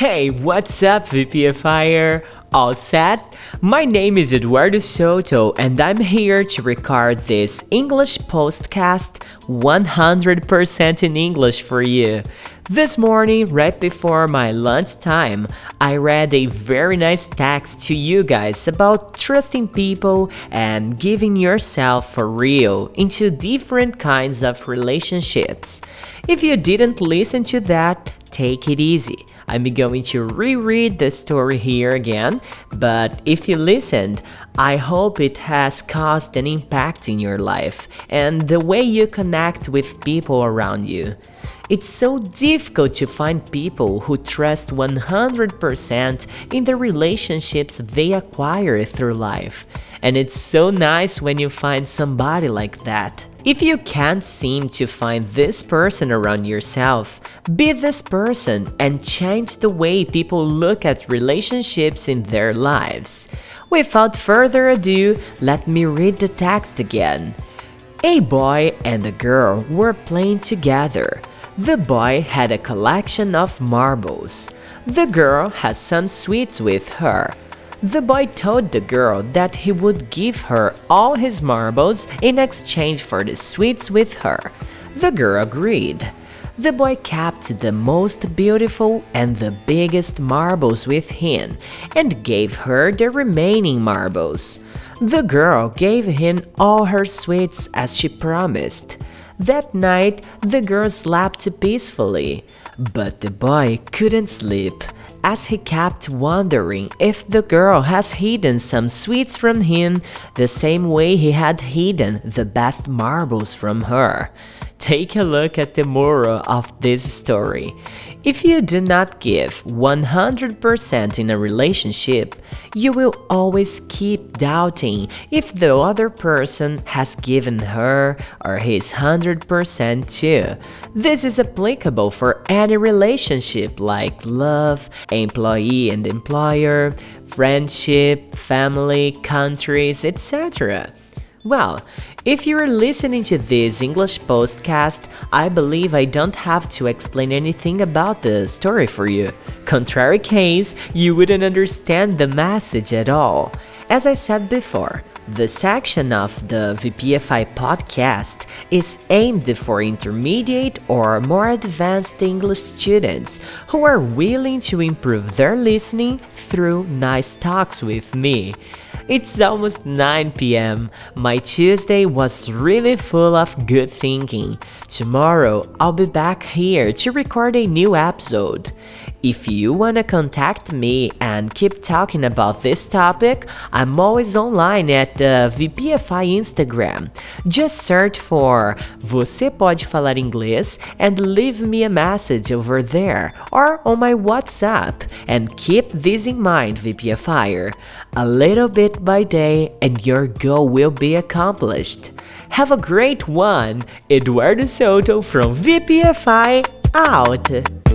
Hey, what's up, VPFire? All set? My name is Eduardo Soto, and I'm here to record this English postcast 100% in English for you. This morning, right before my lunch time, I read a very nice text to you guys about trusting people and giving yourself for real into different kinds of relationships. If you didn't listen to that, take it easy. I'm going to reread the story here again, but if you listened, I hope it has caused an impact in your life and the way you connect with people around you. It's so difficult to find people who trust 100% in the relationships they acquire through life. And it's so nice when you find somebody like that. If you can't seem to find this person around yourself, be this person and change the way people look at relationships in their lives. Without further ado, let me read the text again. A boy and a girl were playing together. The boy had a collection of marbles. The girl had some sweets with her. The boy told the girl that he would give her all his marbles in exchange for the sweets with her. The girl agreed. The boy kept the most beautiful and the biggest marbles with him and gave her the remaining marbles. The girl gave him all her sweets as she promised. That night, the girl slept peacefully, but the boy couldn't sleep as he kept wondering if the girl has hidden some sweets from him the same way he had hidden the best marbles from her. Take a look at the moral of this story. If you do not give 100% in a relationship, you will always keep doubting if the other person has given her or his 100% too. This is applicable for any relationship like love, employee and employer, friendship, family, countries, etc. Well, if you're listening to this English podcast, I believe I don't have to explain anything about the story for you. Contrary case, you wouldn't understand the message at all. As I said before, the section of the VPFI podcast is aimed for intermediate or more advanced English students who are willing to improve their listening through nice talks with me. It's almost 9 pm. My Tuesday was really full of good thinking. Tomorrow, I'll be back here to record a new episode. If you wanna contact me and keep talking about this topic, I'm always online at uh, the VPFI Instagram. Just search for Você Pode Falar Inglês and leave me a message over there or on my WhatsApp. And keep this in mind, VPFire. A little bit by day and your goal will be accomplished. Have a great one! Eduardo Soto from VPFI out!